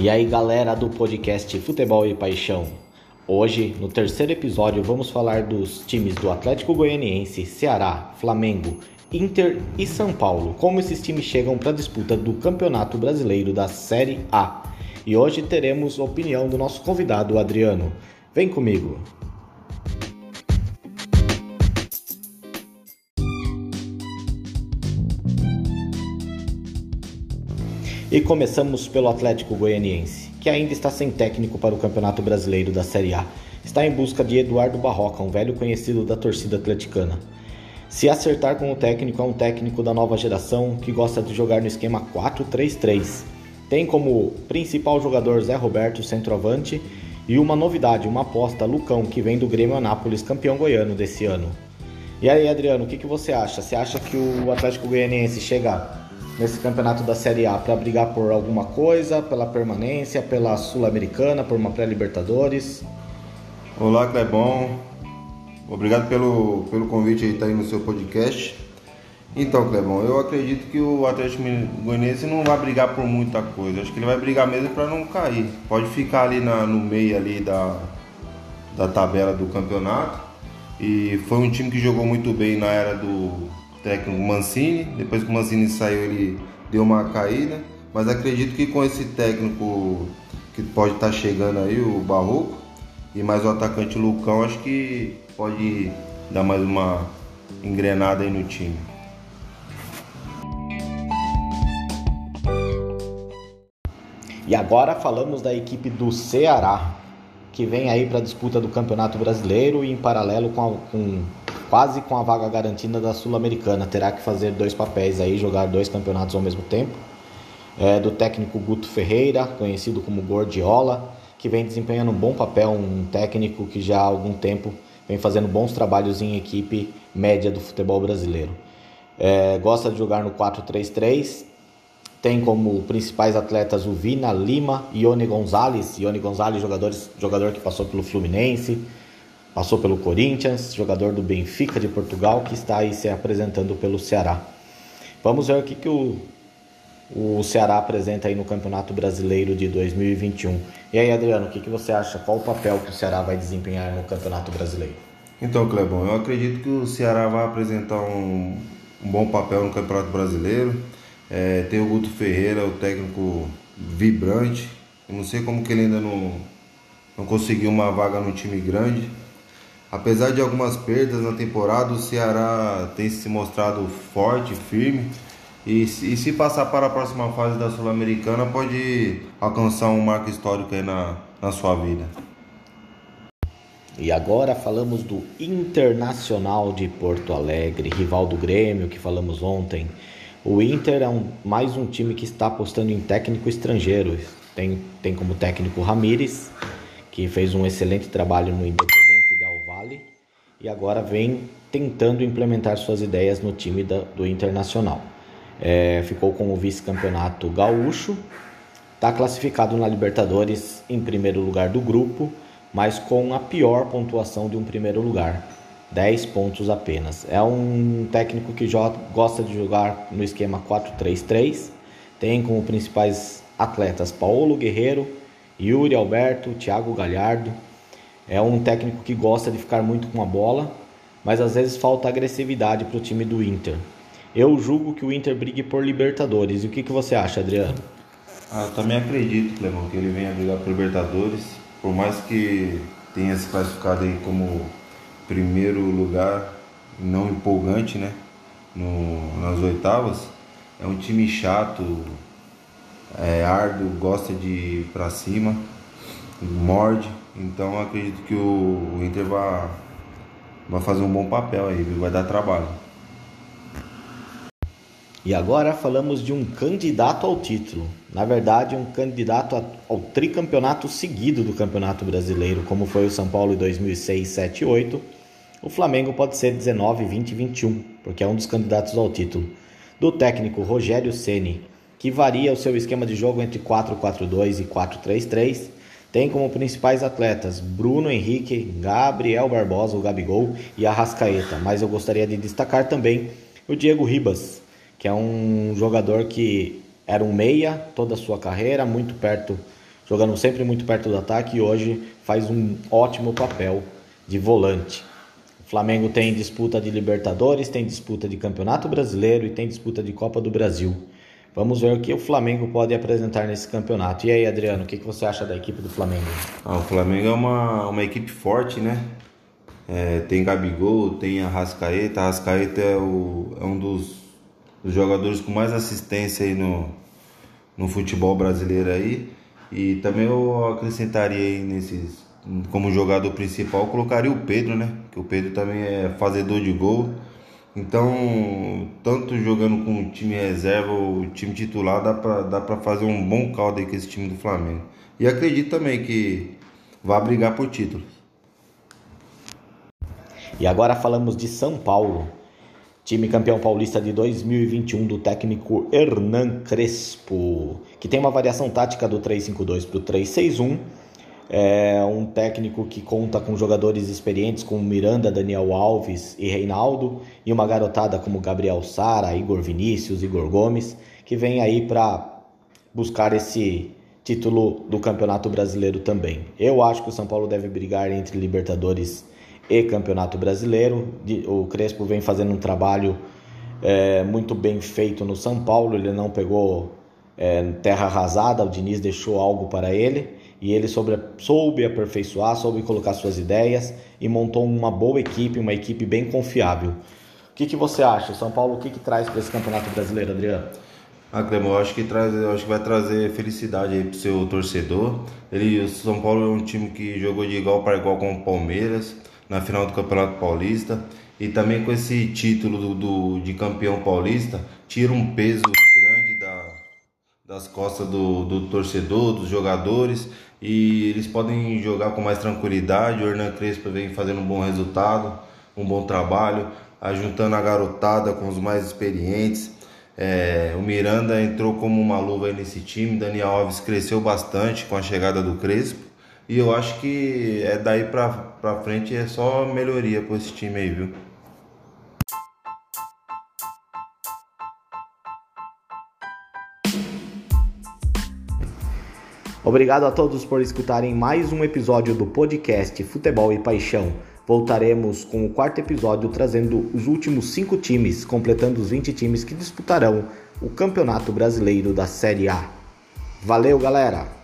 E aí, galera do podcast Futebol e Paixão. Hoje, no terceiro episódio, vamos falar dos times do Atlético Goianiense, Ceará, Flamengo, Inter e São Paulo. Como esses times chegam para a disputa do Campeonato Brasileiro da Série A. E hoje teremos a opinião do nosso convidado, Adriano. Vem comigo. E começamos pelo Atlético Goianiense, que ainda está sem técnico para o Campeonato Brasileiro da Série A. Está em busca de Eduardo Barroca, um velho conhecido da torcida atleticana. Se acertar com o técnico, é um técnico da nova geração que gosta de jogar no esquema 4-3-3. Tem como principal jogador Zé Roberto, centroavante, e uma novidade, uma aposta, Lucão, que vem do Grêmio Anápolis, campeão goiano desse ano. E aí, Adriano, o que, que você acha? Você acha que o Atlético Goianiense chega nesse campeonato da Série A para brigar por alguma coisa, pela permanência, pela Sul-Americana, por uma pré-Libertadores? Olá, Clebon. Obrigado pelo, pelo convite aí, tá aí no seu podcast. Então, Clebon, eu acredito que o Atlético Goianiense não vai brigar por muita coisa. Acho que ele vai brigar mesmo para não cair. Pode ficar ali na, no meio ali da, da tabela do campeonato. E foi um time que jogou muito bem na era do técnico Mancini. Depois que o Mancini saiu, ele deu uma caída. Mas acredito que com esse técnico que pode estar tá chegando aí, o Barroco, e mais o atacante Lucão, acho que pode dar mais uma engrenada aí no time. E agora falamos da equipe do Ceará, que vem aí para a disputa do Campeonato Brasileiro e em paralelo com, a, com quase com a vaga garantida da Sul-Americana. Terá que fazer dois papéis aí, jogar dois campeonatos ao mesmo tempo. É, do técnico Guto Ferreira, conhecido como Gordiola, que vem desempenhando um bom papel, um técnico que já há algum tempo vem fazendo bons trabalhos em equipe média do futebol brasileiro. É, gosta de jogar no 4-3-3, tem como principais atletas o Vina Lima Ione Gonzalez. Ione Gonzalez, jogador que passou pelo Fluminense, Passou pelo Corinthians, jogador do Benfica de Portugal, que está aí se apresentando pelo Ceará. Vamos ver o que, que o, o Ceará apresenta aí no Campeonato Brasileiro de 2021. E aí, Adriano, o que, que você acha? Qual o papel que o Ceará vai desempenhar no Campeonato Brasileiro? Então, Clebão, eu acredito que o Ceará vai apresentar um, um bom papel no Campeonato Brasileiro. É, tem o Guto Ferreira, o técnico vibrante. Eu não sei como que ele ainda não, não conseguiu uma vaga no time grande. Apesar de algumas perdas na temporada, o Ceará tem se mostrado forte, firme. E, e se passar para a próxima fase da Sul-Americana, pode alcançar um marco histórico aí na, na sua vida. E agora falamos do Internacional de Porto Alegre, rival do Grêmio, que falamos ontem. O Inter é um, mais um time que está apostando em técnico estrangeiro. Tem, tem como técnico Ramires, que fez um excelente trabalho no Independente e agora vem tentando implementar suas ideias no time da, do Internacional. É, ficou com o vice-campeonato gaúcho, está classificado na Libertadores em primeiro lugar do grupo, mas com a pior pontuação de um primeiro lugar, 10 pontos apenas. É um técnico que gosta de jogar no esquema 4-3-3, tem como principais atletas Paulo Guerreiro, Yuri Alberto, Thiago Galhardo, é um técnico que gosta de ficar muito com a bola, mas às vezes falta agressividade para o time do Inter. Eu julgo que o Inter brigue por Libertadores. E o que, que você acha, Adriano? Ah, eu também acredito, Clemão, que ele venha brigar por Libertadores. Por mais que tenha se classificado aí como primeiro lugar, não empolgante, né? No, nas oitavas. É um time chato, é árduo, gosta de ir pra cima, morde. Então acredito que o, Inter vai, vai fazer um bom papel aí, viu? vai dar trabalho. E agora falamos de um candidato ao título. Na verdade, um candidato ao tricampeonato seguido do Campeonato Brasileiro, como foi o São Paulo em 2006, 7 e 8. O Flamengo pode ser 19, 20 e 21, porque é um dos candidatos ao título. Do técnico Rogério Ceni, que varia o seu esquema de jogo entre 4-4-2 e 4-3-3 tem como principais atletas Bruno Henrique, Gabriel Barbosa, o Gabigol e Arrascaeta, mas eu gostaria de destacar também o Diego Ribas, que é um jogador que era um meia toda a sua carreira, muito perto jogando sempre muito perto do ataque e hoje faz um ótimo papel de volante. O Flamengo tem disputa de Libertadores, tem disputa de Campeonato Brasileiro e tem disputa de Copa do Brasil. Vamos ver o que o Flamengo pode apresentar nesse campeonato. E aí, Adriano, o que, você acha da equipe do Flamengo? Ah, o Flamengo é uma, uma equipe forte, né? É, tem Gabigol, tem Arrascaeta. Arrascaeta é, o, é um dos, dos, jogadores com mais assistência aí no, no futebol brasileiro aí. E também eu acrescentaria aí nesses, como jogador principal, colocaria o Pedro, né? Que o Pedro também é fazedor de gol. Então, tanto jogando com o time reserva ou o time titular, dá pra, dá pra fazer um bom caldo aí com esse time do Flamengo. E acredito também que vai brigar por títulos. E agora falamos de São Paulo. Time campeão paulista de 2021 do técnico Hernan Crespo, que tem uma variação tática do 3-5-2 para o 3-6-1 é um técnico que conta com jogadores experientes como Miranda, Daniel Alves e Reinaldo, e uma garotada como Gabriel Sara, Igor Vinícius, Igor Gomes, que vem aí para buscar esse título do Campeonato Brasileiro também. Eu acho que o São Paulo deve brigar entre Libertadores e Campeonato Brasileiro. O Crespo vem fazendo um trabalho é, muito bem feito no São Paulo, ele não pegou é, terra arrasada, o Diniz deixou algo para ele e ele sobre, soube aperfeiçoar, soube colocar suas ideias e montou uma boa equipe, uma equipe bem confiável. O que, que você acha, São Paulo? O que, que traz para esse campeonato brasileiro, Adriano? Ah, Clemão, eu acho que traz, acho que vai trazer felicidade aí pro seu torcedor. Ele, o São Paulo é um time que jogou de igual para igual com o Palmeiras na final do Campeonato Paulista e também com esse título do, do de campeão paulista tira um peso grande da, das costas do, do torcedor, dos jogadores e eles podem jogar com mais tranquilidade. O Hernan Crespo vem fazendo um bom resultado, um bom trabalho, ajuntando a garotada com os mais experientes. É, o Miranda entrou como uma luva nesse time, Daniel Alves cresceu bastante com a chegada do Crespo. E eu acho que é daí pra, pra frente é só melhoria com esse time aí, viu? Obrigado a todos por escutarem mais um episódio do podcast Futebol e Paixão. Voltaremos com o quarto episódio trazendo os últimos cinco times, completando os 20 times que disputarão o Campeonato Brasileiro da Série A. Valeu, galera!